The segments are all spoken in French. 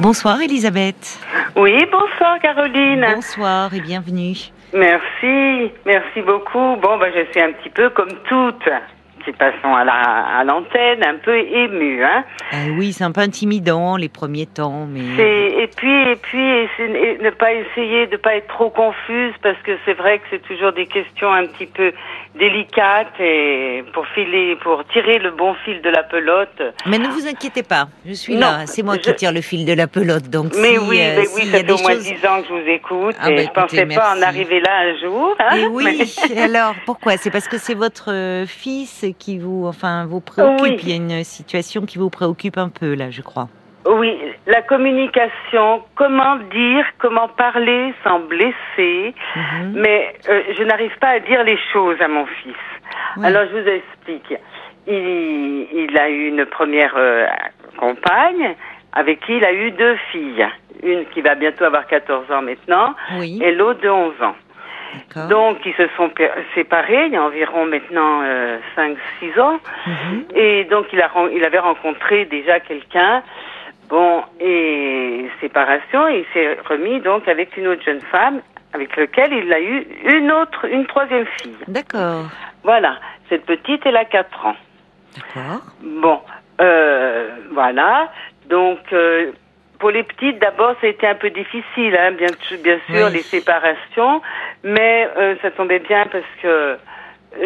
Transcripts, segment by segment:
Bonsoir Elisabeth. Oui, bonsoir Caroline. Bonsoir et bienvenue. Merci, merci beaucoup. Bon, bah, je suis un petit peu comme toutes passons à la à l'antenne, un peu émue, hein. Euh, oui, c'est un peu intimidant les premiers temps, mais. Et puis, et puis, et ne pas essayer de pas être trop confuse parce que c'est vrai que c'est toujours des questions un petit peu délicates et pour filer, pour tirer le bon fil de la pelote. Mais ne vous inquiétez pas, je suis Non, là. C'est moi je- qui tire le fil de la pelote, donc. Mais si, oui, euh, mais s'il oui, ça fait au moins choses- dix ans que je vous écoute Ah et bah, je pensais écoutez, pas en arriver là un jour. Hein, Et oui. mais- Alors pourquoi? C'est parce que c'est votre euh, fils qui vous, enfin, vous préoccupe. Oui. Il y a une situation qui vous préoccupe un peu là, je crois. Oui, la communication, comment dire, comment parler sans blesser, Mhm. mais euh, je n'arrive pas à dire les choses à mon fils. Oui. Alors je vous explique. Il, il a eu une première euh, compagne avec qui il a eu deux filles. Une qui va bientôt avoir 14 ans maintenant Oui. et l'autre de 11 ans. Donc ils se sont séparés il y a environ maintenant 5-6 ans. Mhm. Et donc il, a, il avait rencontré déjà quelqu'un. Bon, et séparation, et il s'est remis donc avec une autre jeune femme avec laquelle il a eu une autre, une troisième fille. D'accord. Voilà, cette petite, elle a 4 ans. D'accord. Bon, euh, voilà. Donc, euh, pour les petites, d'abord, ça a été un peu difficile, hein, bien, sûr, Oui. les séparations, mais euh, ça tombait bien parce que euh,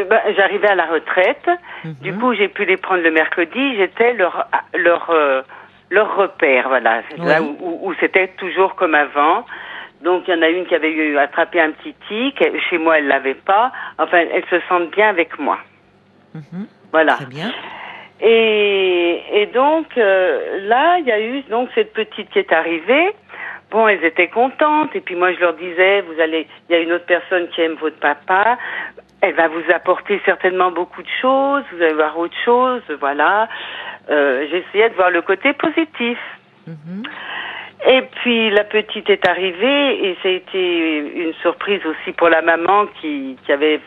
ben, j'arrivais à la retraite. Mhm. Du coup, j'ai pu les prendre le mercredi. J'étais leur leur euh, leur repère, voilà, Oui. là où, où- où c'était toujours comme avant. Donc, il y en a une qui avait eu attrapé un petit tic. Chez moi, elle l'avait pas. Enfin, elles se sentent bien avec moi. Mhm. Voilà. Très bien. Et, et donc euh, là, il y a eu donc cette petite qui est arrivée. Bon, elles étaient contentes. Et puis moi, je leur disais, vous allez, il y a une autre personne qui aime votre papa. Elle va vous apporter certainement beaucoup de choses. Vous allez voir autre chose. Voilà. Euh, J'essayais de voir le côté positif. Mhm. Et puis la petite est arrivée et ça a été une surprise aussi pour la maman qui, qui avait,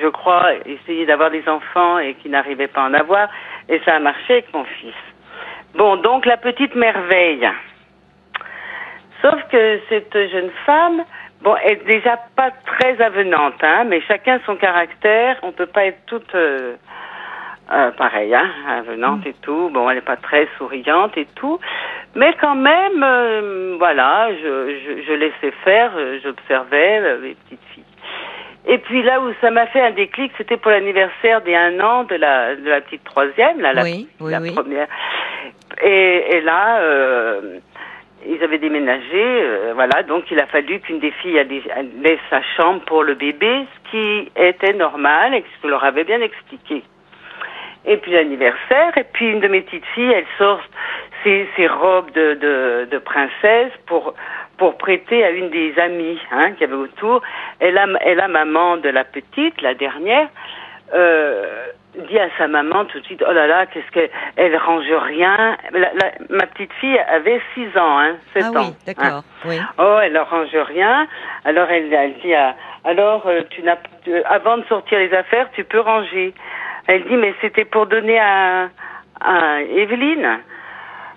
je crois, essayé d'avoir des enfants et qui n'arrivait pas à en avoir. Et ça a marché avec mon fils. Bon, donc la petite merveille. Sauf que cette jeune femme, bon, elle est déjà pas très avenante, hein, mais chacun son caractère. On peut pas être toute euh, euh, pareille, hein, avenante et tout. Bon, elle n'est pas très souriante et tout, mais quand même, euh, voilà, je, je, je laissais faire, euh, j'observais euh, les petites filles. Et puis là où ça m'a fait un déclic, c'était pour l'anniversaire des un an de la, de la petite troisième, là, la, Oui, oui, la oui. première. Et, et là, euh, ils avaient déménagé, euh, voilà, donc il a fallu qu'une des filles laisse sa chambre pour le bébé, ce qui était normal et que je leur avais bien expliqué. Et puis l'anniversaire, et puis une de mes petites filles, elle sort ses, ses robes de, de, de princesse pour pour prêter à une des amies hein, qu'il y avait autour. Et la, et la maman de la petite, la dernière, euh, dit à sa maman tout de suite, oh là là, qu'est-ce qu'elle elle range rien. La- la- ma petite fille avait 6 ans, hein, 7 Ah ans. oui, hein. d'accord. Oui. Oh, elle ne range rien. Alors elle, elle dit à, alors euh, tu n'as tu- avant de sortir les affaires, tu peux ranger. Elle dit mais c'était pour donner à, à Evelyne.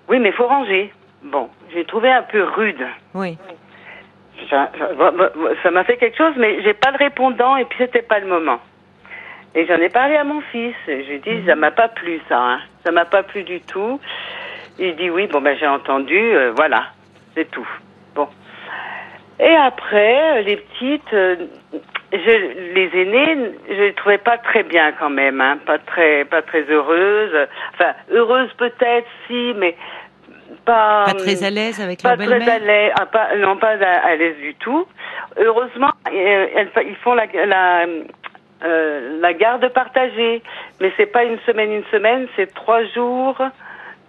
Oui, mais faut ranger. Bon, j'ai trouvé un peu rude. Oui. Ça m'a fait quelque chose, mais j'ai pas de répondant et puis c'était pas le moment. Et j'en ai parlé à mon fils. Je lui ai dit, ça m'a pas plu ça, hein. ça m'a pas plu du tout. Il dit oui, bon ben j'ai entendu, euh, voilà, c'est tout. Bon. Et après, les petites, euh, je, les aînées, je les trouvais pas très bien quand même, hein, pas très, pas très heureuses. Enfin, heureuses peut-être, si, mais pas. Pas très à l'aise avec Pas leur très à belle-mère l'aise, ah, pas, non pas à, à l'aise du tout. Heureusement, euh, elles- ils font la, la, euh, la garde partagée, mais c'est pas une semaine, une semaine, c'est trois jours,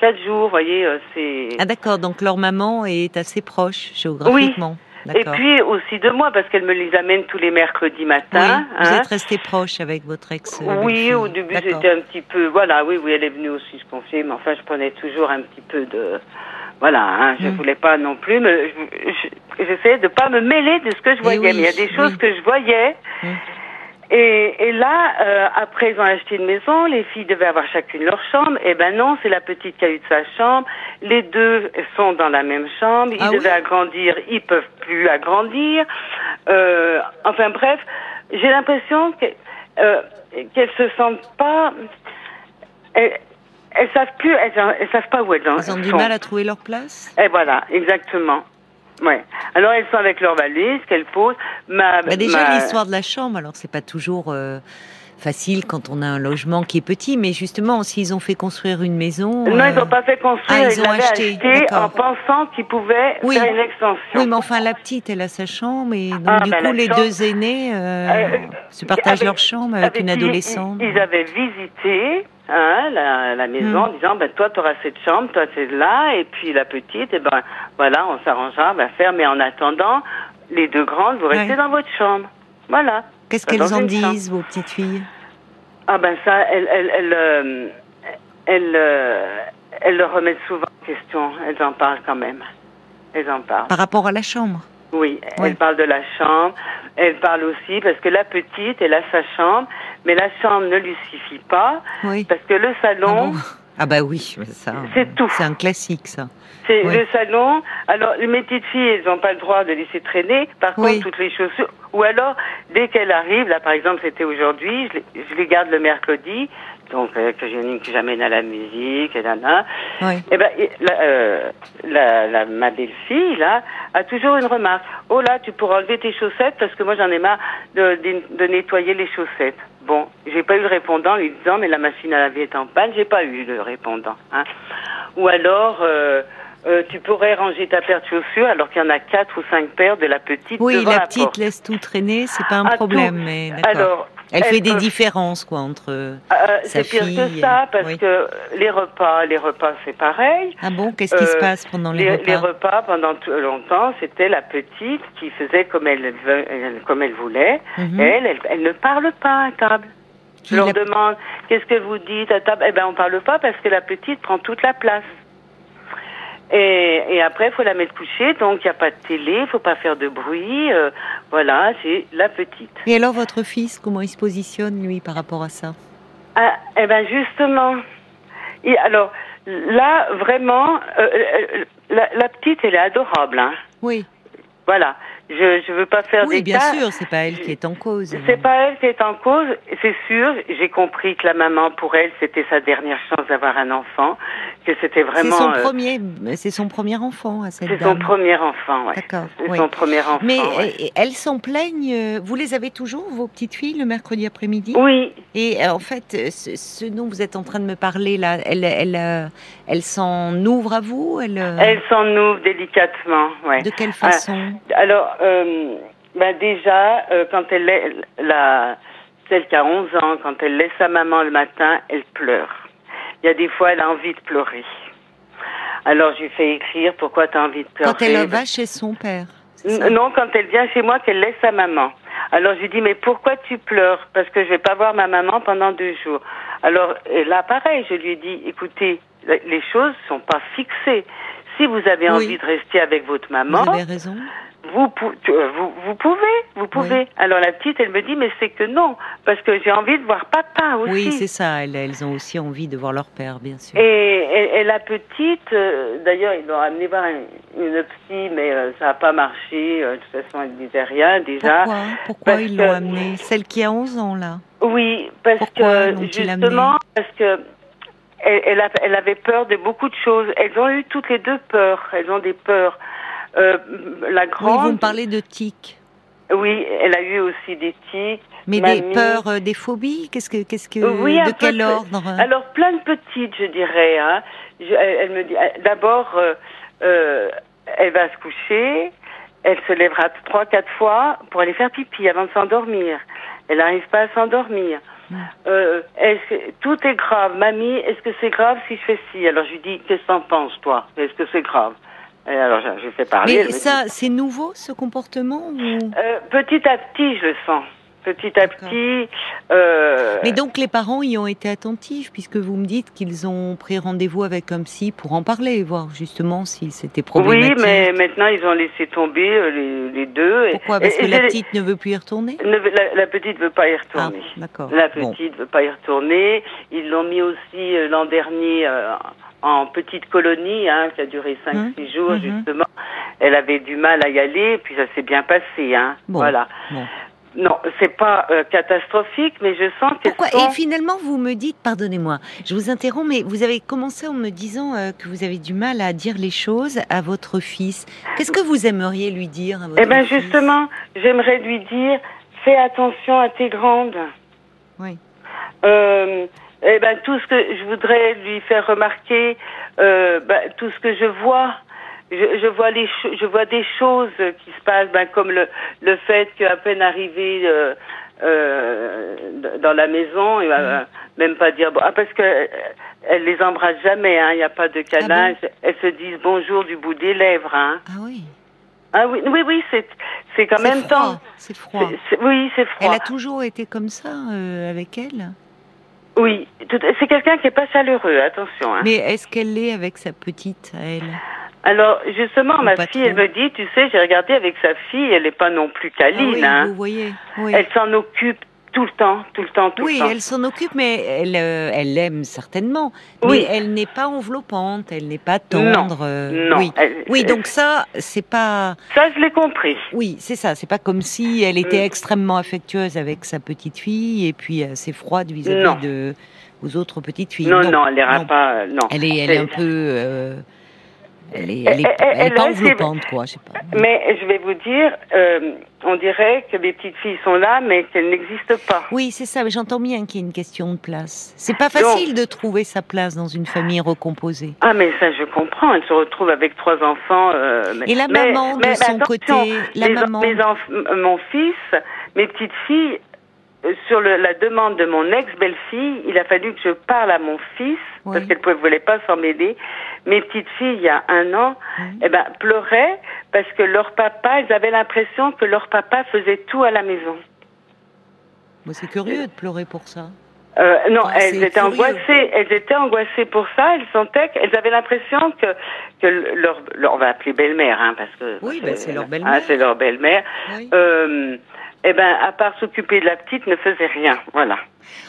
quatre jours, voyez, euh, c'est. Ah d'accord, donc leur maman est assez proche géographiquement. Et puis aussi de moi, parce qu'elle me les amène tous les mercredis oui, matin. vous hein. êtes resté proche avec votre ex. euh, Oui, au début j'étais un petit peu, voilà, oui, oui, elle est venue aussi, je confie, mais enfin je prenais toujours un petit peu de, voilà, hein, je Mm. voulais pas non plus, mais je- je- j'essayais de pas me mêler de ce que je voyais, oui, mais il y a des choses oui. que je voyais, Mm. Et, et là, euh, après, ils ont acheté une maison, les filles devaient avoir chacune leur chambre. Eh ben non, c'est la petite qui a eu de sa chambre. Les deux sont dans la même chambre. Ils Ah oui devaient agrandir, ils peuvent plus agrandir. Euh, enfin bref, j'ai l'impression euh, qu'elles se sentent pas. Elles, elles savent plus, elles, elles savent pas où elles, Ils ont du sont. mal à trouver leur place? Et voilà, exactement. Ouais. Alors elles sont avec leur valise qu'elles posent. Ma, Bah, Déjà, ma- l'histoire de la chambre, alors c'est pas toujours euh, facile quand on a un logement qui est petit, mais justement, s'ils ont fait construire une maison. Non, euh, ils n'ont pas fait construire, Ah, ils ils ont acheté, en pensant qu'ils pouvaient Oui. faire une extension. Oui, mais enfin, la petite, elle a sa chambre, et donc Ah, du bah, coup, les chambre- deux aînés euh, Euh, se partagent avec- leur chambre avec une adolescente. Ils, ils avaient visité hein, la, la maison Hmm. en disant ben, toi, tu auras cette chambre, toi, c'est là, et puis la petite, et ben voilà, on s'arrangera, on va faire, mais en attendant, les deux grandes, vous restez Ouais. dans votre chambre. Voilà. Qu'est-ce qu'elles en chambre. disent, vos petites filles? Ah ben ça, elles, elles, elles, euh, elles, euh, elles le remettent souvent en question. Elles en parlent quand même. Elles en parlent. par rapport à la chambre? Oui, Ouais. elles parlent de la chambre. Elles parlent aussi parce que la petite, elle a sa chambre, mais la chambre ne lui suffit pas Oui. parce que le Ah, salon, bon? Ah bah oui, ça. C'est tout. C'est un classique, ça. c'est Oui. le salon. Alors mes petites filles, elles n'ont pas le droit de laisser traîner. Par Oui. contre, toutes les chaussures. Ou alors, dès qu'elles arrivent, là par exemple, c'était aujourd'hui, je les garde le mercredi. Donc euh, que que j'amène à la musique, et là, là. Oui. Eh ben, et la, euh, la, la- ma belle-fille, là, a toujours une remarque. Oh là, tu pourras enlever tes chaussettes parce que moi j'en ai marre de, de, de nettoyer les chaussettes. Bon, j'ai pas eu le répondant en lui disant, mais la machine à laver est en panne, j'ai pas eu le répondant. Hein. Ou alors, euh, euh, tu pourrais ranger ta paire de chaussures alors qu'il y en a quatre ou cinq paires de la petite Oui, devant la la petite porte. laisse tout traîner, c'est pas un Ah, problème, mais. Alors, Elle fait des différences, quoi, entre. euh, sa c'est pire fille, que ça parce oui. que les repas, les repas c'est pareil. Ah bon, qu'est-ce qui se Euh, passe pendant les, Les, repas les repas, pendant tout longtemps, c'était la petite qui faisait comme elle, elle- comme elle voulait. Mhm. Elle, elle, elle ne parle pas à table. Je leur demande qu'est-ce que vous dites à table? Eh ben, on parle pas parce que la petite prend toute la place. Et, et après, il faut la mettre coucher, donc il n'y a pas de télé, il faut pas faire de bruit. euh, voilà, c'est la petite. Et alors, votre fils, comment il se positionne, lui, par rapport à ça? Ah, eh ben justement. Et alors là, vraiment, euh, euh, la, la petite, elle est adorable. Hein. Oui, Voilà. Je je veux pas faire oui, des bien cas. sûr, c'est pas elle qui est en cause. C'est pas elle qui est en cause, c'est sûr. J'ai compris que la maman, pour elle, c'était sa dernière chance d'avoir un enfant, que c'était C'est vraiment. son euh, premier, c'est son premier enfant à cette c'est son premier enfant, ouais. D'accord, C'est oui. son premier enfant. Mais ouais. elles s'en plaignent. euh, Vous les avez toujours, vos petites filles, le mercredi après-midi? Oui, Et euh, en fait, ce, ce dont vous êtes en train de me parler là, elle, elle, elle s'en ouvre à vous elle, elle s'en ouvre délicatement, ouais. De quelle façon? Alors, euh, ben déjà, euh, quand elle est la celle qui a 11 ans, quand elle laisse sa maman le matin, elle pleure. Il y a des fois, elle a envie de pleurer. Alors, je lui fais écrire pourquoi tu as envie de pleurer. Quand elle va chez son père Non, quand elle vient chez moi, qu'elle laisse sa maman. Alors je lui dis, mais pourquoi tu pleures? Parce que je vais pas voir ma maman pendant deux jours. Alors là, pareil, je lui ai dit, écoutez, les choses sont pas fixées. Si vous avez Oui. envie de rester avec votre maman, Vous avez raison. Vous, euh, vous, vous pouvez, vous pouvez. Oui. Alors la petite, elle me dit, mais c'est que non, parce que j'ai envie de voir papa aussi. Oui, c'est ça. Elles, elles ont aussi envie de voir leur père, bien sûr. Et, et- et la petite, euh, d'ailleurs, ils l'ont amené voir une, une psy, mais euh, ça n'a pas marché. euh, de toute façon, elle disait rien déjà. Pourquoi? Pourquoi ils l'ont amenée? Celle qui a 11 ans, là Oui, parce Pourquoi que justement, parce que elle, elle, a- elle avait peur de beaucoup de choses. Elles ont eu toutes les deux peur. Elles ont des peurs. Euh, la Oui, grande, vous me parlez de tics. oui, elle a eu aussi des tics. Mais Mamie. des peurs, euh, des phobies Qu'est-ce que, qu'est-ce que, Oui, de quel ordre? Alors plein de petites, je dirais. Hein. Je- elle, elle me dit, d'abord, euh, euh, elle va se coucher, elle se lèvera trois, quatre fois pour aller faire pipi avant de s'endormir. Elle n'arrive pas à s'endormir. Mm. Euh, est-ce que- tout est grave? Mamie, est-ce que c'est grave si je fais ci? Alors je lui dis, qu'est-ce que t'en penses, toi? Est-ce que c'est grave? Alors je, fais parler. Mais ça, c'est nouveau ce comportement ou... euh, petit à petit, je le sens. petit à petit. Euh, Mais donc les parents y ont été attentifs puisque vous me dites qu'ils ont pris rendez-vous avec un psy pour en parler, voir justement si c'était problématique. Oui, mais maintenant ils ont laissé tomber euh, les, les deux. Pourquoi? Parce Et- que et la petite ne veut plus y retourner? Ne la, la petite veut pas y Ah, retourner. d'accord. La Bon. petite veut pas y retourner. Ils l'ont mis aussi euh, l'an dernier euh, en petite colonie, hein, qui a duré 5-6 Mhm, jours mhm. justement. Elle avait du mal à y aller, puis ça s'est bien passé. Hein. Bon, Voilà. bon. Non, c'est pas euh, catastrophique, mais je sens qu'elles Pourquoi? sont... Et finalement, vous me dites, pardonnez-moi, je vous interromps, mais vous avez commencé en me disant euh, que vous avez du mal à dire les choses à votre fils. Qu'est-ce que vous aimeriez lui dire à votre Eh fils? justement, j'aimerais lui dire, fais attention à tes grandes. Oui. Euh, eh ben tout ce que je voudrais lui faire remarquer, euh, ben, tout ce que je vois, je, je vois les, cho- je vois des choses qui se passent, ben, comme le le fait qu'à peine arrivé euh, euh, dans la maison, il va euh, même pas dire bon, ah, parce que elle les embrasse jamais, hein, il n'y a pas de câlin, bon elles se disent bonjour du bout des lèvres, hein. Ah oui. Ah oui, oui, oui, c'est c'est C'est même froid, temps, C'est froid. oui, c'est froid. Elle a toujours été comme ça euh, avec elle? Oui, c'est quelqu'un qui est pas chaleureux, attention. Hein. Mais est-ce qu'elle l'est avec sa petite à elle? Alors, justement, Ou ma fille, trop. elle me dit, tu sais, j'ai regardé avec sa fille, elle n'est pas non plus Ah câline, oui, hein. Vous voyez. Oui. Elle s'en occupe tout le temps, tout le temps, tout Oui, le temps. elle s'en occupe, mais elle, euh, elle l'aime certainement. Oui. Mais elle n'est pas enveloppante, elle n'est pas tendre. euh, non. Oui. elle- oui, elle- donc ça, c'est pas. Ça, je l'ai compris. Oui, c'est ça. C'est pas comme si elle était Mm. extrêmement affectueuse avec sa petite fille et puis assez froide Non. vis-à-vis de aux autres petites filles. Non, non, elle n'ira non. pas, euh, non. Elle est, elle est un peu. euh, elle est, elle est, Elle- elle- elle est pas elle, c'est- enveloppante, quoi. Je sais pas. Mais je vais vous dire, euh, on dirait que les petites filles sont là, mais qu'elles n'existent pas. Oui, c'est ça. mais J'entends bien qu'il y a une question de place. C'est pas facile de trouver sa place dans une famille recomposée. Ah, mais ça, je comprends. Elle se retrouve avec trois enfants. euh, mais- Et la mais- maman, de mais son attention, côté, la mes- maman. mes enf- mon fils, mes petites filles, sur le- la demande de mon ex-belle-fille, il a fallu que je parle à mon fils, Oui. parce qu'elle ne voulait pas s'en mêler. Mes petites filles, il y a un an, eh ben, pleuraient parce que leur papa, ils avaient l'impression que leur papa faisait tout à la maison. C'est curieux de pleurer pour ça. Euh, non, Ah, elles étaient curieux. angoissées. Elles étaient angoissées pour ça. Elles sentaient qu'elles avaient l'impression que, que leur, leur- on va appeler belle-mère, hein, parce que Oui, ben, c'est leur ah, belle-mère. c'est leur belle-mère. Oui. Euh, eh ben, à part s'occuper de la petite, ne faisait rien. Voilà.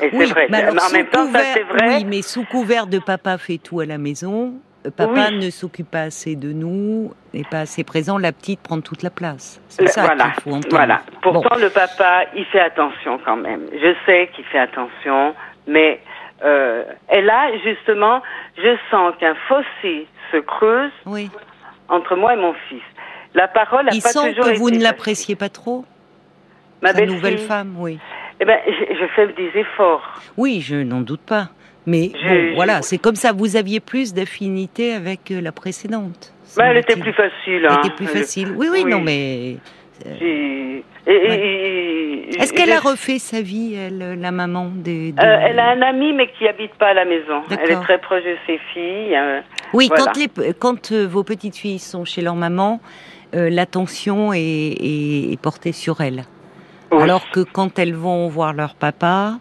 Et c'est vrai. mais alors, en sous même temps, ça couvert- c'est vrai. Oui, mais sous couvert de papa fait tout à la maison, papa Oui. ne s'occupe pas assez de nous, n'est pas assez présent, la petite prend toute la place. C'est Le- ça voilà. qu'il faut entendre. Voilà. Bon. Pourtant, le papa, il fait attention quand même. Je sais qu'il fait attention, mais euh, et là, justement, je sens qu'un fossé se creuse Oui. entre moi et mon fils. La parole a Il pas sent toujours que été vous ne l'appréciez pas trop, Ma nouvelle femme, oui. Eh ben, je, je fais des efforts. Oui, je n'en doute pas. Mais bon, voilà, c'est comme ça. Vous aviez plus d'affinité avec euh, la précédente. Ben, elle était plus facile. Elle hein. était plus facile. Oui, oui, Oui. non, mais J'ai- et- et- et- est-ce qu'elle a refait sa vie, elle, euh, la maman des, des- Euh, elle a un ami, mais qui habite pas à la maison. Elle est très proche de ses filles. euh, Oui, Voilà. quand, les, quand euh, vos petites filles sont chez leur maman, euh, l'attention est, est- est portée sur elles. oui. Alors que quand elles vont voir leur papa,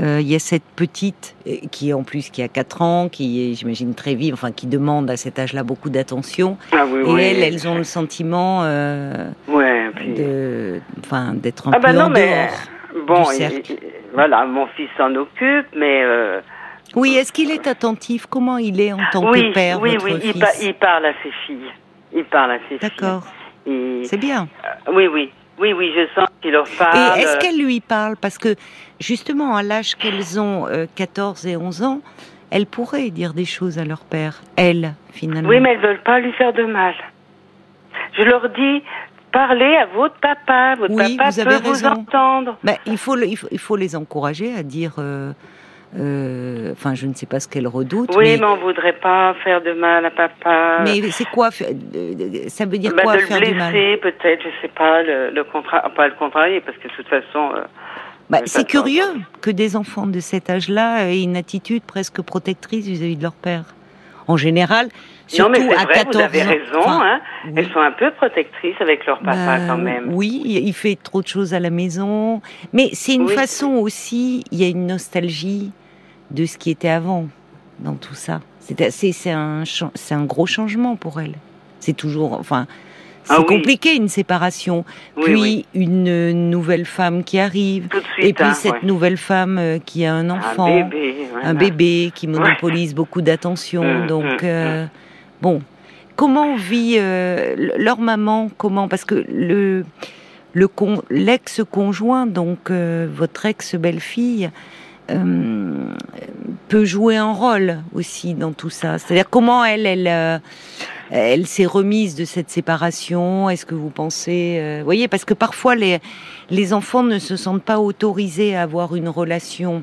euh, il y a cette petite euh, qui en plus qui a 4 ans, qui est j'imagine très vive, enfin qui demande à cet âge-là beaucoup d'attention. Ah oui, Et oui. elles, elles ont le sentiment euh, Ouais, puis- de, enfin, d'être un Ah peu ben non, en mais dehors. bon, du il- cercle. il- voilà, mon fils s'en occupe, mais euh, Oui, est-ce qu'il est attentif? Comment il est en tant oui, que père, oui, votre oui, il, fils? pa- il parle à ses filles. Il parle à ses filles. D'accord, Et- c'est bien. euh, oui, oui, oui, oui, je sens leur parle. Et est-ce qu'elle lui parle? Parce que justement, à l'âge qu'elles ont, euh, 14 et 11 ans, elles pourraient dire des choses à leur père, elles, finalement. Oui, mais elles veulent pas lui faire de mal. Je leur dis, parlez à votre papa. Votre Oui, papa vous avez vous raison. entendre. Ben, il, faut le- il, faut, il faut les encourager à dire... euh, euh, Enfin, je ne sais pas ce qu'elles redoutent, Oui, mais, mais on voudrait pas faire de mal à papa. mais c'est quoi euh, Ça veut dire Bah, quoi de le faire du mal blesser, peut-être, je sais pas, le, le contrat, pas le contrarier, parce que de toute façon, euh, Bah, Mais C'est curieux que des enfants de cet âge-là aient une attitude presque protectrice vis-à-vis de leur père. En général, surtout non, mais à vrai, 14 vous avez ans. raison. Enfin, hein. oui. Elles sont un peu protectrices avec leur papa Bah, quand même. Oui, il fait trop de choses à la maison. Mais c'est une Oui. façon aussi, il y a une nostalgie de ce qui était avant dans tout ça. C'est c'est un, c'est un gros changement pour elle. C'est toujours, enfin, c'est Ah oui. compliqué une séparation. Oui, puis oui. une nouvelle femme qui arrive. Suite. Et puis hein, cette ouais. nouvelle femme euh, qui a un enfant, Un bébé. voilà. un bébé qui monopolise beaucoup d'attention. Mm, donc, mm, euh, bon, comment vit euh, leur maman Comment Parce que le le con- l'ex-conjoint, donc euh, votre ex-belle-fille, euh, peut jouer un rôle aussi dans tout ça. C'est-à-dire comment elle, elle, euh, elle s'est remise de cette séparation. Est-ce que vous pensez, euh, vous voyez, parce que parfois les les enfants ne se sentent pas autorisés à avoir une relation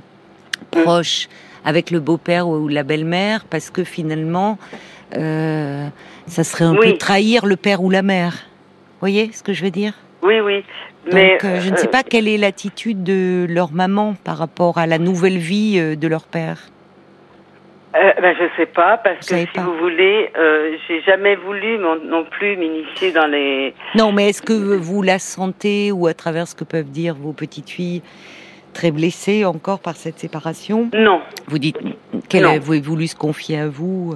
proche avec le beau-père ou la belle-mère parce que finalement, euh, ça serait un Oui. peu trahir le père ou la mère. Vous voyez ce que je veux dire? Oui, oui. Donc, euh, je ne sais euh, pas quelle est l'attitude de leur maman par rapport à la nouvelle vie euh, de leur père. Euh, ben, je sais pas parce Vous que si pas. vous voulez, euh, j'ai jamais voulu mon- non plus m'initier dans les. Non, mais est-ce que vous la sentez ou à travers ce que peuvent dire vos petites filles très blessées encore par cette séparation? Non, Vous dites qu'elle Non. avait voulu se confier à vous.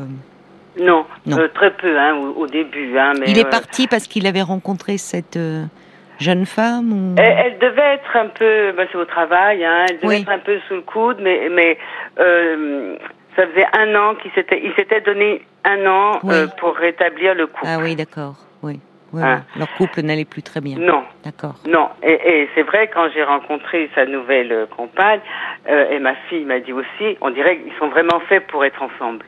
non, Non. Euh, très peu hein, au, au début. Hein, mais, Il est parti parce qu'il avait rencontré cette jeune femme ou... Elle, elle devait être un peu, ben, c'est au travail, hein, elle devait Oui. être un peu sous le coude, mais, mais euh, ça faisait un an qu'il s'était, il s'était donné un an Oui. euh, pour rétablir le couple. Ah oui, d'accord. Oui. Oui, Ah. oui. Leur couple n'allait plus très bien. Non, D'accord. non. Et, et c'est vrai quand j'ai rencontré sa nouvelle euh, compagne, euh, et ma fille m'a dit aussi, on dirait qu'ils sont vraiment faits pour être ensemble,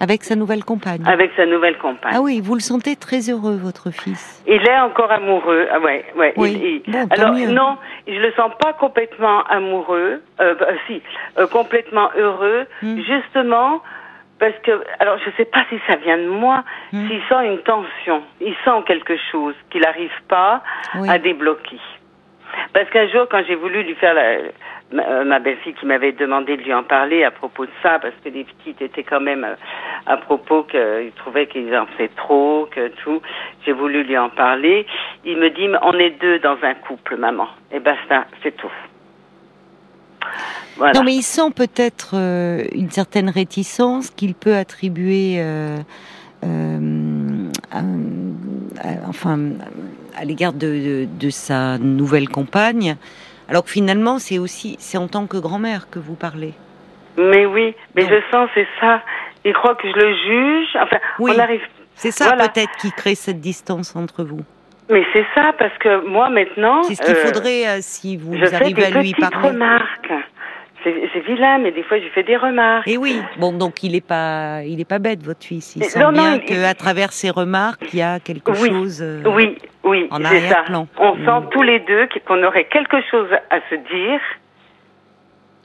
Avec sa nouvelle compagne. avec sa nouvelle compagne. Ah oui, vous le sentez très heureux, votre fils. Il est encore amoureux. Ah ouais, ouais. Oui. il- il- Bon, Alors mieux. non, je le sens pas complètement amoureux. Euh, bah, si, euh, complètement heureux, Hmm. justement parce que. Alors je sais pas si ça vient de moi. Hmm. S'il sent une tension, il sent quelque chose qu'il n'arrive pas Oui. à débloquer. Parce qu'un jour, quand j'ai voulu lui faire la, ma, euh, ma belle-fille qui m'avait demandé de lui en parler à propos de ça, parce que les petites étaient quand même euh, à propos qu'ils trouvaient qu'ils en faisaient trop, que tout. J'ai voulu lui en parler. Il me dit, on est deux dans un couple, maman. Et basta, c'est tout. Non, mais il sent peut-être euh, une certaine réticence qu'il peut attribuer, à- enfin, à l'égard de sa nouvelle compagne. Alors que finalement, c'est aussi, c'est en tant que grand-mère que vous parlez. Mais oui, mais je sens, c'est ça. Il croit que je le juge. Enfin, Oui. on arrive. C'est ça Voilà. peut-être qui crée cette distance entre vous. Mais c'est ça, parce que moi, maintenant. C'est ce qu'il euh, faudrait euh, si vous Je fais arrivez des à lui parler. remarques. C'est vilain, mais des fois, je fais des remarques. Et oui, bon, donc il est pas, il est pas bête votre fils. Il Mais sent non, bien il- qu'à travers ses remarques, il y a quelque Oui, chose. euh, Oui, oui, en arrière-plan. On Mm. sent tous les deux qu'on aurait quelque chose à se dire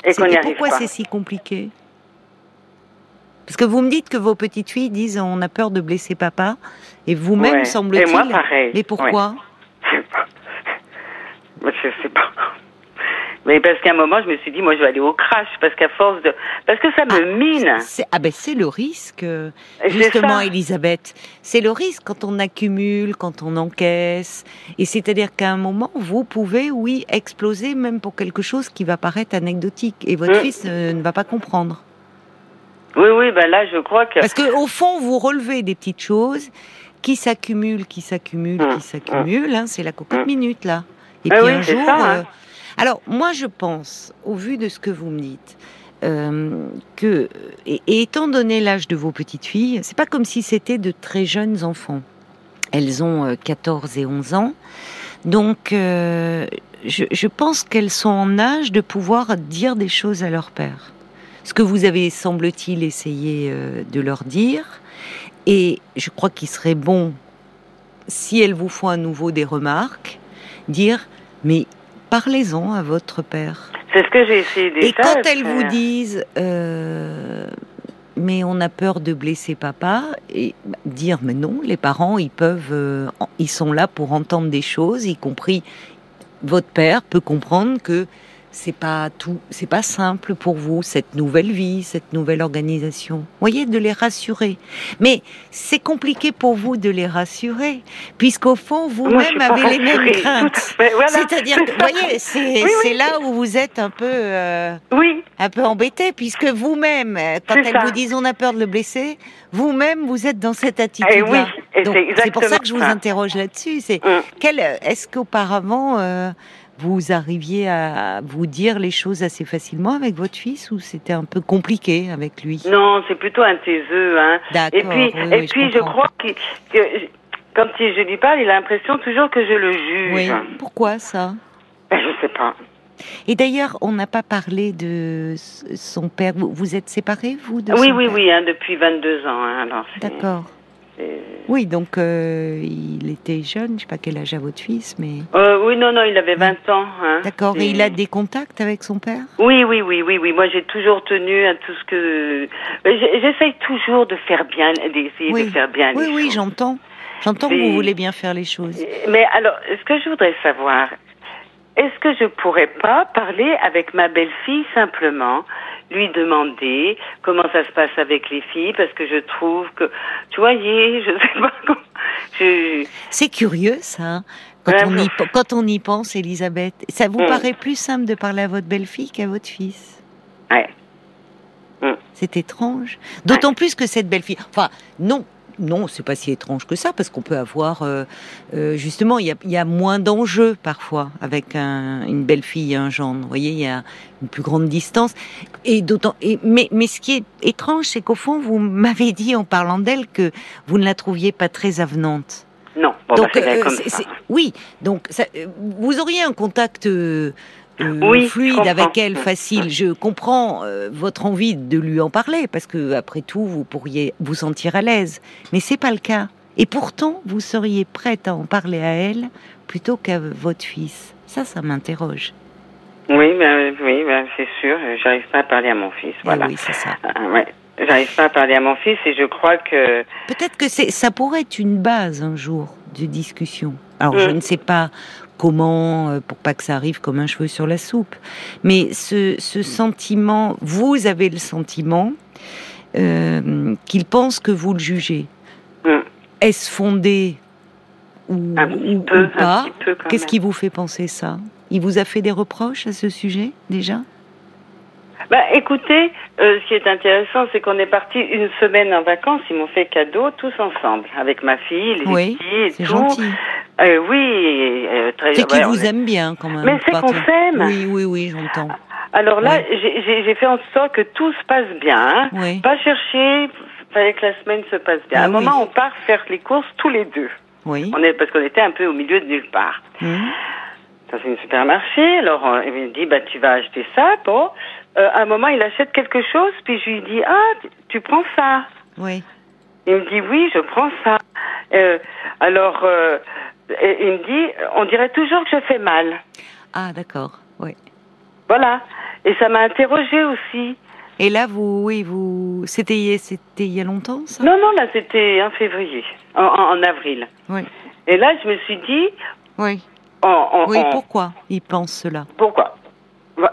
et qu'on n'y arrive pourquoi pas. c'est si compliqué? Parce que vous me dites que vos petites filles disent on a peur de blesser papa, et vous-même Ouais. semble-t-il. Et moi, pareil. Mais pourquoi? Je sais pas. Je sais pas. Mais parce qu'à un moment, je me suis dit, moi, je vais aller au crash, parce qu'à force de... Parce que ça me mine. C'est- Ah ben c'est le risque, euh, justement. Elisabeth. C'est le risque quand on accumule, quand on encaisse. Et c'est-à-dire qu'à un moment, vous pouvez, oui, exploser même pour quelque chose qui va paraître anecdotique. Et votre Mm. fils euh, ne va pas comprendre. Oui, oui, ben là, je crois que... Parce que au fond, vous relevez des petites choses qui s'accumulent, qui s'accumulent, Mm. qui s'accumulent. hein, c'est la cocotte Mm. minute là. Et Ah puis oui, un jour. ça, hein. euh, Alors moi, je pense, au vu de ce que vous me dites, euh, que et, étant donné l'âge de vos petites filles, c'est pas comme si c'était de très jeunes enfants. Elles ont euh, 14 et 11 ans, donc euh, je, pense qu'elles sont en âge de pouvoir dire des choses à leur père. Ce que vous avez, semble-t-il, essayé euh, de leur dire. Et je crois qu'il serait bon, si elles vous font à nouveau des remarques, dire, mais parlez-en à votre père. C'est ce que j'ai essayé déjà. Et quand elles vous euh, disent, euh, mais on a peur de blesser papa, et dire, mais non, les parents, ils peuvent, euh, ils sont là pour entendre des choses, y compris votre père peut comprendre que c'est pas tout, c'est pas simple pour vous cette nouvelle vie, cette nouvelle organisation. Voyez, de les rassurer. Mais c'est compliqué pour vous de les rassurer, puisqu'au fond vous-même avez les mêmes craintes. C'est-à-dire, que, voyez, c'est là où vous êtes un peu, euh, oui, un peu embêté, puisque vous-même, quand elles vous disent on a peur de le blesser, vous-même vous êtes dans cette attitude-là. Eh c'est pour ça que je vous interroge là-dessus. C'est mm. quel, est-ce qu'auparavant euh, vous arriviez à vous dire les choses assez facilement avec votre fils ou c'était un peu compliqué avec lui? Non, c'est plutôt un taiseux. Hein. Et puis, et puis je, crois que, quand je lui parle, il a l'impression toujours que je le juge. Oui. Pourquoi ça? Ben, Je sais pas. Et d'ailleurs, on n'a pas parlé de son père. Vous, êtes séparés, vous de Oui, oui, oui, hein, depuis 22 ans. Hein, D'accord. Oui, donc euh, il était jeune, je sais pas quel âge a votre fils, mais... Euh, oui, non, non, il avait 20 ans. Hein. D'accord, et il a des contacts avec son père? Oui, oui, oui, oui, oui. Moi, j'ai toujours tenu à tout ce que... J'essaye toujours de faire bien, d'essayer de faire bien oui, les oui. Oui, j'entends. J'entends que vous voulez bien faire les choses. Mais alors, ce que je voudrais savoir, est-ce que je pourrais pas parler avec ma belle-fille simplement? Lui demander comment ça se passe avec les filles parce que je trouve que, tu voyez, je sais pas comment. C'est curieux ça. Hein, quand, on y, quand on y pense, Elisabeth, ça vous mm. paraît plus simple de parler à votre belle-fille qu'à votre fils? Ouais. Mm. C'est étrange. D'autant plus que cette belle-fille. Enfin, non, non, c'est pas si étrange que ça, parce qu'on peut avoir euh, euh, justement, il y a, moins d'enjeux parfois avec une belle fille et un gendre. Vous voyez, il y a une plus grande distance. Et d'autant, mais, mais ce qui est étrange, c'est qu'au fond, vous m'avez dit en parlant d'elle que vous ne la trouviez pas très avenante. Non, bon, bah, euh, comme ça. oui, donc vous auriez un contact oui, fluide avec elle, facile. Je comprends euh, votre envie de lui en parler parce que après tout, vous pourriez vous sentir à l'aise, mais c'est pas le cas. Et pourtant, vous seriez prête à en parler à elle plutôt qu'à votre fils. Ça, ça m'interroge. Oui, ben, oui, ben, c'est sûr. J'arrive pas à parler à mon fils. Eh voilà. oui, c'est ça. Euh, ouais. J'arrive pas à parler à mon fils et je crois que. Peut-être que c'est, ça pourrait être une base un jour de discussion. Alors, je mm. ne sais pas comment, euh, pour pas que ça arrive comme un cheveu sur la soupe. Mais ce, sentiment, vous avez le sentiment euh, qu'il pense que vous le jugez. Mm. Est-ce fondé ou, pas Qu'est-ce qui vous fait penser ça? Il vous a fait des reproches à ce sujet déjà? Bah, écoutez, euh, ce qui est intéressant, c'est qu'on est parti une semaine en vacances. Ils m'ont fait cadeau tous ensemble, avec ma fille, les oui, filles et tout. Gentil. Euh, oui, euh, très. C'est qu'ils vous aiment bien quand même. Mais c'est qu'on s'aime. Oui, oui, oui, j'entends. Alors là, j'ai fait en sorte que tout se passe bien. Hein. Pas chercher, fallait que la semaine se passe bien. à un moment, on part faire les courses tous les deux. Oui. On est parce qu'on était un peu au milieu de nulle part. Mmh. C'est une supermarché. Alors euh, il me dit bah tu vas acheter ça. Bon, euh, à un moment il achète quelque chose, puis je lui dis ah tu, prends ça. Oui. Il me dit oui je prends ça. Euh, alors il me dit on dirait toujours que je fais mal. Ah d'accord oui. Voilà et ça m'a interrogé aussi. Et là, vous, oui, vous, c'était, c'était il y a longtemps, ça? Non, non, là, c'était en février, en, en, avril. Oui. Et là, je me suis dit, oui oui, pourquoi il pense cela Pourquoi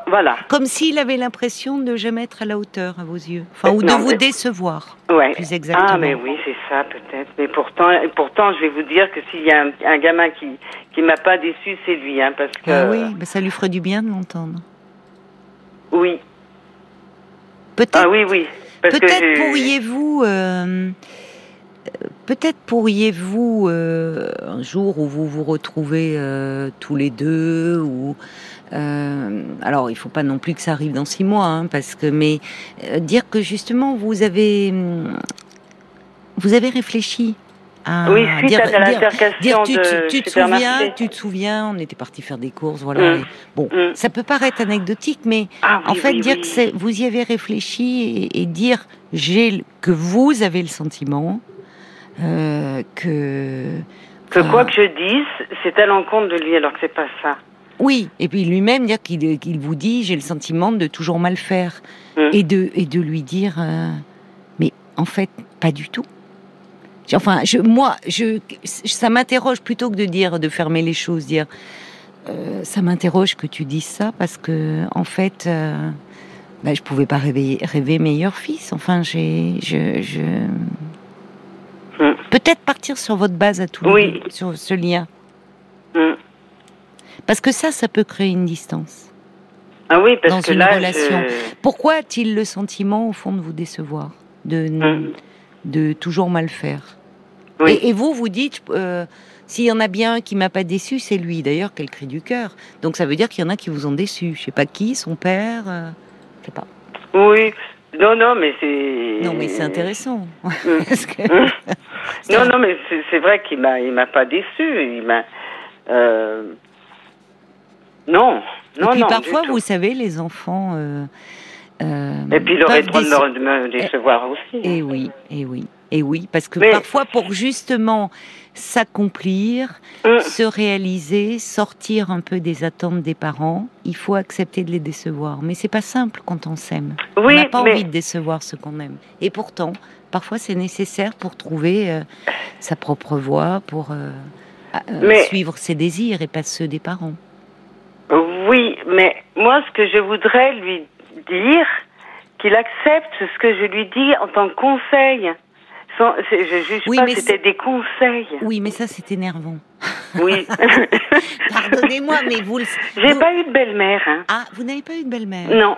voilà. Comme s'il avait l'impression de jamais être à la hauteur à vos yeux, enfin, ou de vous décevoir. Ouais. Plus exactement. Ah, mais oui, c'est ça peut-être. Mais pourtant, pourtant, je vais vous dire que s'il y a un, gamin qui qui m'a pas déçu, c'est lui, hein, parce que. Ah oui, mais ça lui ferait du bien de l'entendre. Oui. Peut-être. Ah oui, oui. Peut-être pourriez-vous. Euh, Peut-être pourriez-vous, euh, un jour où vous vous retrouvez euh, tous les deux, ou euh, alors il faut pas non plus que ça arrive dans six mois, hein, parce que mais dire que justement vous avez vous avez réfléchi à oui, suite dire, à l'altercation tu, tu, te souviens, tu te souviens, on était parti faire des courses, voilà. Mm. bon, mm. ça peut paraître anecdotique, mais ah en fait dire que vous y avez réfléchi et, et dire j'ai que vous avez le sentiment euh, que que quoi que je dise, c'est à l'encontre de lui alors que c'est pas ça. Oui, et puis lui-même dire qu'il vous dit j'ai le sentiment de toujours mal faire hum. et de et de lui dire euh, mais en fait pas du tout. Enfin, je, moi, je, ça m'interroge plutôt que de dire de fermer les choses, dire euh, ça m'interroge que tu dises ça parce que en fait, euh, bah, je pouvais pas rêver, rêver meilleur fils. Enfin, j'ai, je, je... Peut-être partir sur votre base à tous les Oui. sur ce lien, Mm. parce que ça, ça peut créer une distance. Ah oui, parce Dans que une là, relation. je- Pourquoi a-t-il le sentiment au fond de vous décevoir, de Mm. de toujours mal faire? Oui. et, et vous, vous dites, euh, s'il y en a bien un qui m'a pas déçu, c'est lui. D'ailleurs, quel cri du cœur. Donc ça veut dire qu'il y en a qui vous ont déçu. Je sais pas qui, son père. euh, je sais pas. Oui. Non, non, mais c'est. Non, mais c'est intéressant. Mm. Que- Mm. Non, non, mais c'est vrai qu'il m'a, il m'a pas déçu. Il m'a. euh, Non, Et non, puis non. parfois, vous savez, les enfants. euh, euh, Et puis il aurait le droit de déce- me, de me décevoir aussi. Et oui, et oui, et oui, parce que Mais- parfois, pour justement s'accomplir, Mm. se réaliser, sortir un peu des attentes des parents, il faut accepter de les décevoir. Mais c'est pas simple quand on s'aime. on Oui, n'a pas mais envie de décevoir ce qu'on aime. Et pourtant, parfois, c'est nécessaire pour trouver euh, sa propre voie, pour euh, euh, Mais- suivre ses désirs et pas ceux des parents. oui, mais moi, ce que je voudrais lui dire, qu'il accepte ce que je lui dis en tant que conseil. Sans, je juge Oui, pas, mais c'était des conseils. Oui, mais ça, c'est énervant. Oui. Pardonnez-moi, mais vous le. J'ai vous- pas eu de belle-mère. Hein. Ah, vous n'avez pas eu de belle-mère? Non,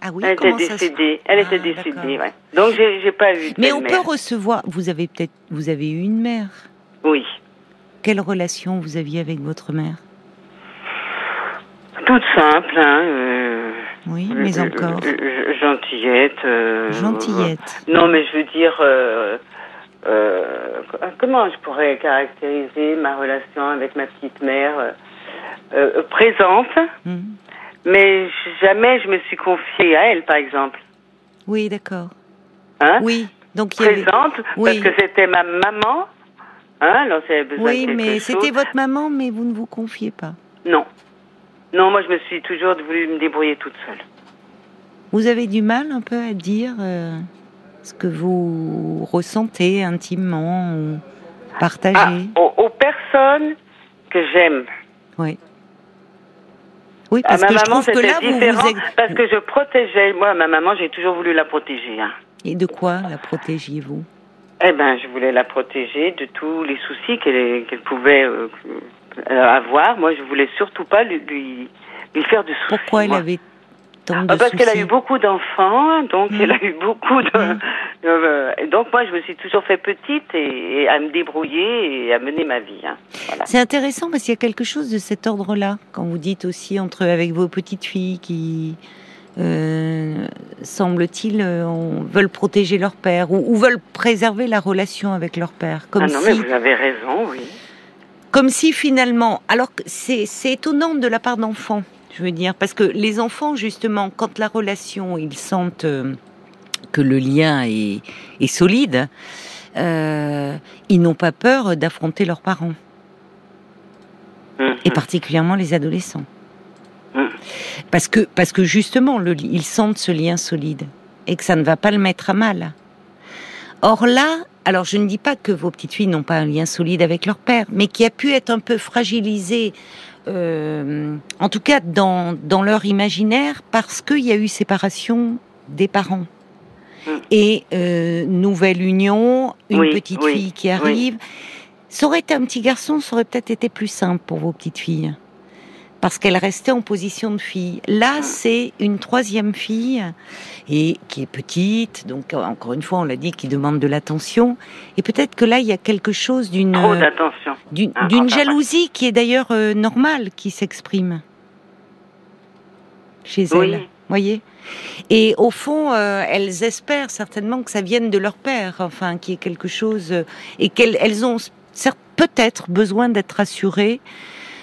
Ah oui, elle était décédée. Elle était Ah, décédée, ouais. Donc j'ai pas eu de Mais on peut belle-mère. recevoir. Vous avez peut-être, vous avez eu une mère? Oui. Quelle relation vous aviez avec votre mère? Toute simple, hein. euh, Oui, mais euh, encore euh, euh, gentillette. euh, gentillette. Non, mais je veux dire, euh, euh, comment je pourrais caractériser ma relation avec ma petite mère euh, euh, Présente, Hmm. mais jamais je me suis confiée à elle, par exemple. Oui, d'accord. Hein? Oui, donc il y avait. Présente, Oui. parce que c'était ma maman. Hein, alors besoin Oui, de mais c'était votre maman, mais vous ne vous confiez pas. Non. Non, moi je me suis toujours voulu me débrouiller toute seule. Vous avez du mal un peu à dire euh, ce que vous ressentez intimement ou partager. Ah, aux, aux personnes que j'aime. Oui. Oui, À parce ma que je trouve que là, vous vous. parce que je protégeais. Moi, ma maman, j'ai toujours voulu la protéger. Hein. Et de quoi la protégiez-vous? Eh ben, je voulais la protéger de tous les soucis qu'elle qu'elle pouvait euh, euh, avoir. Moi, je voulais surtout pas lui, lui, lui faire de soucis. Pourquoi elle moi. De Ah, parce qu'elle a eu beaucoup d'enfants, donc Mm. elle a eu beaucoup de. Mm. euh, donc moi, je me suis toujours fait petite et, et à me débrouiller et à mener ma vie. hein. Voilà. C'est intéressant parce qu'il y a quelque chose de cet ordre-là quand vous dites aussi entre avec vos petites filles qui euh, semble-t-il euh, veulent protéger leur père ou, ou veulent préserver la relation avec leur père comme ah non, mais vous avez raison, oui. comme si finalement alors que c'est étonnant de la part d'enfants je veux dire parce que les enfants justement quand la relation ils sentent euh, que le lien est, est solide euh, ils n'ont pas peur d'affronter leurs parents Mhm. et particulièrement les adolescents. Mm. Parce que, parce que justement, le, ils sentent ce lien solide et que ça ne va pas le mettre à mal. Or là, alors je ne dis pas que vos petites filles n'ont pas un lien solide avec leur père, mais qui a pu être un peu fragilisé, euh, en tout cas dans, dans leur imaginaire, parce qu'il y a eu séparation des parents. Mm. Et euh, nouvelle union, une Oui, petite oui, fille qui oui. arrive. Ça aurait été un petit garçon, ça aurait peut-être été plus simple pour vos petites filles. Parce qu'elle restait en position de fille. Là, Mm. c'est une troisième fille, et qui est petite, donc encore une fois, on l'a dit, qui demande de l'attention. Et peut-être que là, il y a quelque chose d'une Trop euh, d'attention. d'une Ah, jalousie qui est d'ailleurs euh, normale, qui s'exprime chez Oui. elles. Voyez. Et au fond, euh, elles espèrent certainement que ça vienne de leur père, enfin, qu'il y ait quelque chose, euh, et qu'elles elles ont peut-être besoin d'être rassurées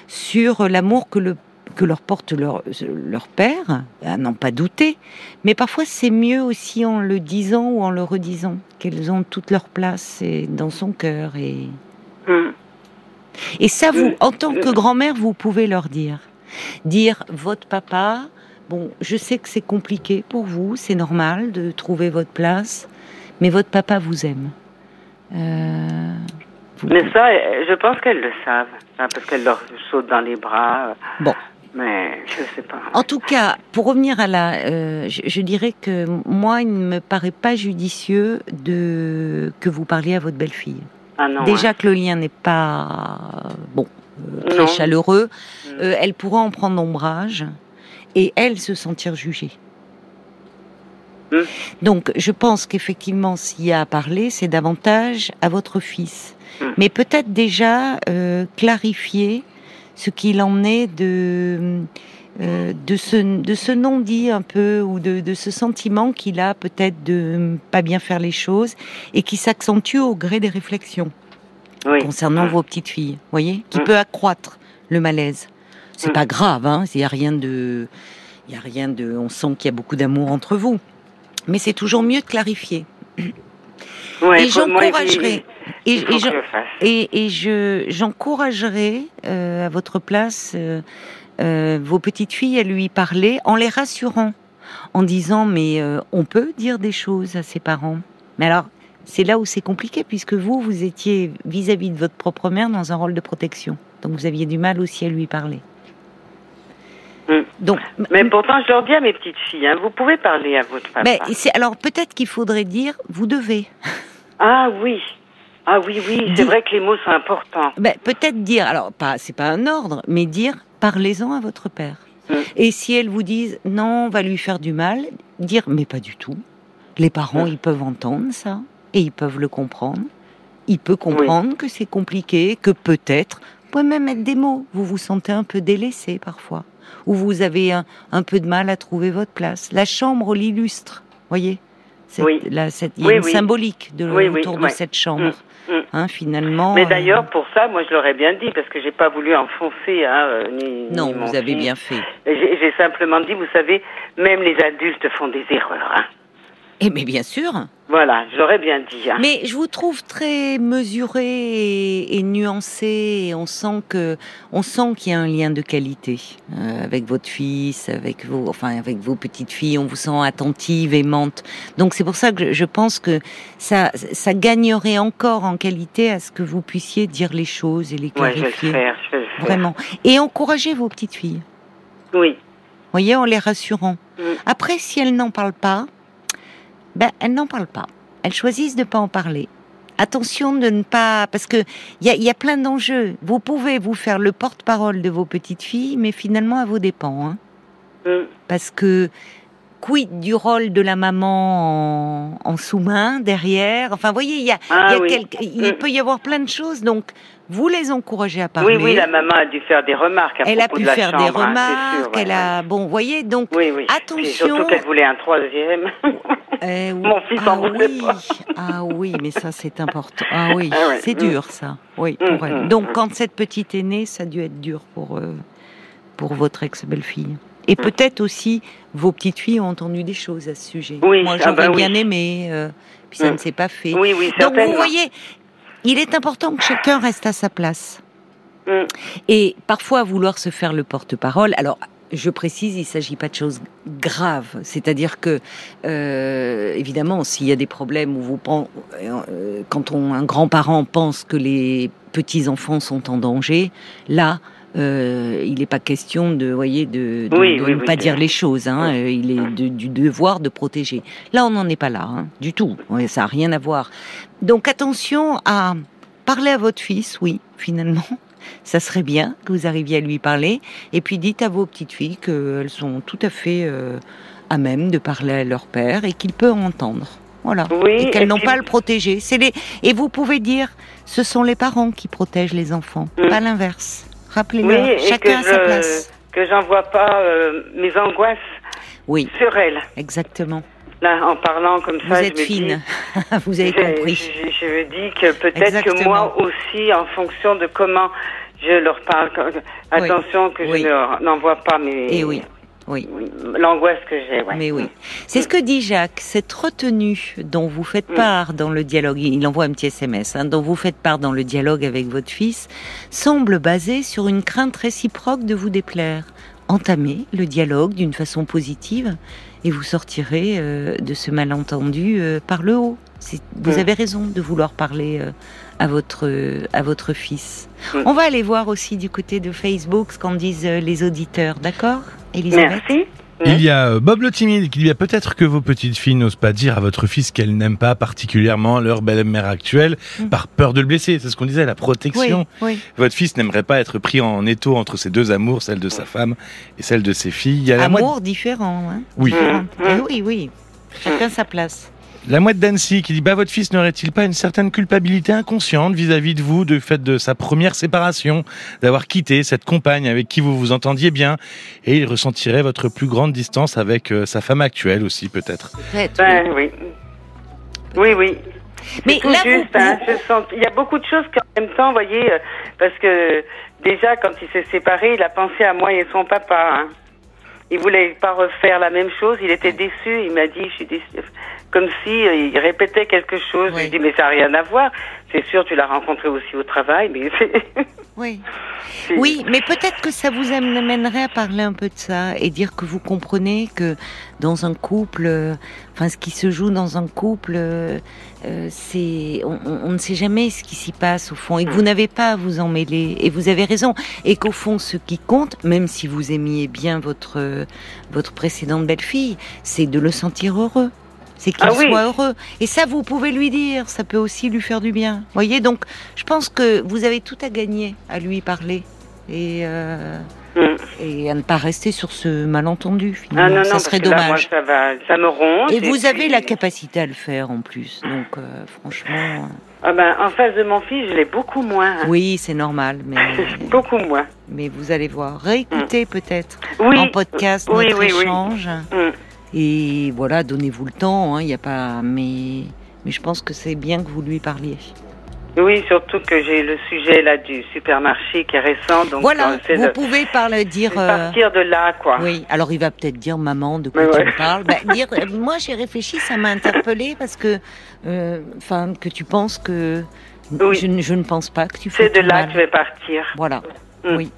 sur l'amour que le que leur porte leur, leur père, à n'en pas douter, mais parfois c'est mieux aussi en le disant ou en le redisant, qu'elles ont toute leur place et dans son cœur. Et, Mhm. et ça, vous, Euh, en tant que euh. grand-mère, vous pouvez leur dire. Dire, votre papa, bon, je sais que c'est compliqué pour vous, c'est normal de trouver votre place, mais votre papa vous aime. Euh, Mais ça, je pense qu'elles le savent, hein, parce qu'elles leur sautent dans les bras. Bon. Mais je sais pas. En tout cas, pour revenir à la, euh, je, dirais que moi, il ne me paraît pas judicieux de que vous parliez à votre belle-fille. Ah non, Déjà hein. que le lien n'est pas bon, euh, très Non. chaleureux, Mm. euh, elle pourra en prendre ombrage et elle se sentir jugée. Mm. Donc, je pense qu'effectivement, s'il y a à parler, c'est davantage à votre fils. Mm. Mais peut-être déjà euh, clarifier ce qu'il en est de euh, de ce de ce non-dit un peu ou de, de ce sentiment qu'il a peut-être de pas bien faire les choses et qui s'accentue au gré des réflexions Oui. concernant Mm. vos petites filles, voyez, qui peut accroître le malaise. C'est pas grave, hein, il y a rien de, il y a rien de, on sent qu'il y a beaucoup d'amour entre vous, mais c'est toujours mieux de clarifier. Ouais, et j'encouragerai, et, je- je le fasse. et, et je j'encouragerai euh, à votre place euh, euh, vos petites filles à lui parler en les rassurant, en disant mais on peut dire des choses à ses parents. Mais alors c'est là où c'est compliqué puisque vous vous étiez vis-à-vis de votre propre mère dans un rôle de protection, donc vous aviez du mal aussi à lui parler. Mm. Donc Mais pourtant, je leur dis à mes petites filles, hein, vous pouvez parler à votre papa. mais alors peut-être qu'il faudrait dire vous devez. Ah oui. Ah oui, oui, c'est vrai que les mots sont importants. Ben, peut-être dire, alors pas, c'est pas un ordre, mais dire, parlez-en à votre père. Mm. Et si elles vous disent, non, on va lui faire du mal, dire, mais pas du tout. Les parents, Mm. ils peuvent entendre ça, et ils peuvent le comprendre. Il peut comprendre que c'est compliqué, que peut-être, vous pouvez même mettre des mots, vous vous sentez un peu délaissé parfois, ou vous avez un, un peu de mal à trouver votre place. La chambre l'illustre, voyez? Cette- Oui. cette- Il y a Oui, une oui. symbolique de, autour de cette chambre. Mm, mm. Hein, finalement. Mais euh, d'ailleurs, pour ça, moi, je l'aurais bien dit, parce que j'ai pas voulu enfoncer, hein, euh, ni, Non, ni mon vous avez fils. bien fait. J'ai j'ai simplement dit, vous savez, même les adultes font des erreurs. Hein. Eh mais bien sûr. Voilà, je l'aurais bien dit. Hein. Mais je vous trouve très mesuré et, et nuancé. Et on sent que, on sent qu'il y a un lien de qualité euh, avec votre fils, avec vos, enfin avec vos petites filles. On vous sent attentive, aimante. Donc c'est pour ça que je, je pense que ça, ça gagnerait encore en qualité à ce que vous puissiez dire les choses et les Ouais, je vais le clarifier. faire, je vais le faire. Vraiment. Et encourager vos petites filles. Oui. voyez, en les rassurant. Mm. Après, si elles n'en parlent pas, ben elles n'en parlent pas. Elles choisissent de pas en parler. Attention de ne pas, parce que il y a, y a plein d'enjeux. Vous pouvez vous faire le porte-parole de vos petites filles, mais finalement à vos dépens, hein. Mm. parce que quid du rôle de la maman en, en sous-main derrière? Enfin, vous voyez, il y a, Ah il y a oui. quelque- il Mm. peut y avoir plein de choses. Donc, vous les encouragez à parler. Oui, oui, la maman a dû faire des remarques à elle a propos pu de la faire chambre, des hein, remarques. sûr, ouais, elle a, bon, vous voyez, donc. Oui, oui. Attention. surtout qu'elle voulait un troisième. Euh, oui. Mon fils ah, en voulait oui. pas. ah oui, mais ça c'est important. Ah oui, Ah ouais. c'est Mm. dur ça. Oui, Mm, pour elle. mm, Donc quand cette petite est née, ça a dû être dur pour euh, pour votre ex-belle-fille. Et peut-être aussi vos petites filles ont entendu des choses à ce sujet. Oui, Moi ah j'aurais bah oui. bien aimé, euh, puis ça ne s'est pas fait. oui, oui, Donc vous voyez, il est important que chacun reste à sa place. Et parfois vouloir se faire le porte-parole. Alors, je précise, il ne s'agit pas de choses graves. C'est-à-dire que, euh, évidemment, s'il y a des problèmes où vous euh, quand on, un grand-parent pense que les petits enfants sont en danger, là. euh, il n'est pas question de, voyez, de, de- Oui, de oui, ne oui, pas dire les choses. Hein. Il est de- du devoir de protéger. Là, on n'en est pas là, hein, du tout. Ça n'a rien à voir. Donc, attention à parler à votre fils, oui, finalement. Ça serait bien que vous arriviez à lui parler. Et puis dites à vos petites filles qu'elles sont tout à fait euh, à même de parler à leur père et qu'il peut entendre. Voilà. Oui, et qu'elles n'ont puis- pas à le protéger. C'est les... Et vous pouvez dire, ce sont les parents qui protègent les enfants, Mm. pas l'inverse. Rappelez-le, Oui, chacun à sa place. Que j'envoie pas euh, mes angoisses Oui, sur elle. exactement. Là, en parlant comme Vous ça, êtes je me fine. dis, vous avez compris. Je, je me dis que peut-être que moi aussi, en fonction de comment je leur parle, attention que Oui. je leur n'envoie pas mes Et oui, oui. l'angoisse que j'ai. Ouais. Mais oui. C'est ce que dit Jacques, cette retenue dont vous faites Mm. part dans le dialogue, il envoie un petit SMS, hein, dont vous faites part dans le dialogue avec votre fils, semble basée sur une crainte réciproque de vous déplaire. Entamez le dialogue d'une façon positive et vous sortirez euh, de ce malentendu euh, par le haut. Vous avez raison de vouloir parler euh, à votre à votre fils. On va aller voir aussi du côté de Facebook ce qu'en disent les auditeurs, d'accord, Elisabeth? Merci. Il y a euh, Bob le timide qui dit peut-être que vos petites filles n'osent pas dire à votre fils qu'elles n'aiment pas particulièrement leur belle-mère actuelle Mm. par peur de le blesser. C'est ce qu'on disait, la protection. oui. Votre fils n'aimerait pas être pris en étau entre ses deux amours, celle de sa femme et celle de ses filles. Il y a la, Amour différent, hein. Oui. Eh Oui, oui. Chacun sa place. La mouette d'Annecy qui dit bah votre fils n'aurait-il pas une certaine culpabilité inconsciente vis-à-vis de vous du fait de sa première séparation, d'avoir quitté cette compagne avec qui vous vous entendiez bien et il ressentirait votre plus grande distance avec euh, sa femme actuelle aussi peut-être? Peut-être. Ben oui. Oui, oui. Mais tout là, juste, vous, hein, je sens. Il y a beaucoup de choses qu'en même temps, vous voyez, euh, parce que déjà quand il s'est séparé, il a pensé à moi et son papa. Hein. Il voulait pas refaire la même chose. Il était déçu. Il m'a dit, je suis déçu. Comme si euh, il répétait quelque chose. Oui. Je dis, mais ça n'a rien à voir. C'est sûr, tu l'as rencontré aussi au travail, mais oui. Oui, mais peut-être que ça vous amènerait à parler un peu de ça et dire que vous comprenez que dans un couple, euh, enfin, ce qui se joue dans un couple, euh, c'est, on, on- ne sait jamais ce qui s'y passe au fond et que vous n'avez pas à vous en mêler. Et vous avez raison. Et qu'au fond, ce qui compte, même si vous aimiez bien votre votre précédente belle-fille, c'est de le sentir heureux. C'est qu'il Ah oui. soit heureux. Et ça, vous pouvez lui dire. Ça peut aussi lui faire du bien. Voyez, donc, je pense que vous avez tout à gagner à lui parler et, euh, Mm. et à ne pas rester sur ce malentendu. Ah Finalement, non, non, ça serait là, moi, dommage. ça va, ça me ronge. et vous avez la capacité à le faire en plus. Donc, euh, franchement, Ah ben, en face de mon fils, je l'ai beaucoup moins. hein. oui, c'est normal. Mais, beaucoup moins. mais vous allez voir. Réécoutez peut-être Oui. en podcast Oui, notre échange. Mm. Et voilà, donnez-vous le temps. Il n'y a pas. Mais, mais je pense que c'est bien que vous lui parliez. Oui, surtout que j'ai le sujet là du supermarché qui est récent, donc voilà, euh, vous de, pouvez parler, dire. euh, partir de là, quoi. Oui, alors il va peut-être dire maman de quoi Mais tu ouais. me parles. Bah, dire, euh, moi j'ai réfléchi, ça m'a interpellée parce que, euh, enfin, que tu penses que Oui. je, ne- je ne pense pas que tu C'est de là mal. que je vais partir. Voilà. Mm. Oui.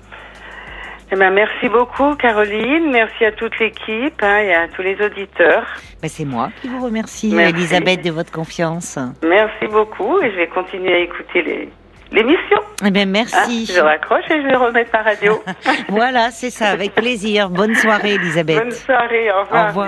Eh ben, merci beaucoup, Caroline. Merci à toute l'équipe hein, et à tous les auditeurs. Ben, c'est moi qui vous remercie, Merci. Elisabeth, de votre confiance. Merci beaucoup et je vais continuer à écouter les l'émission. Eh bien, merci. je raccroche et je vais remettre ma radio. voilà, c'est ça, avec plaisir. Bonne soirée, Elisabeth. Bonne soirée. Au revoir. Au revoir.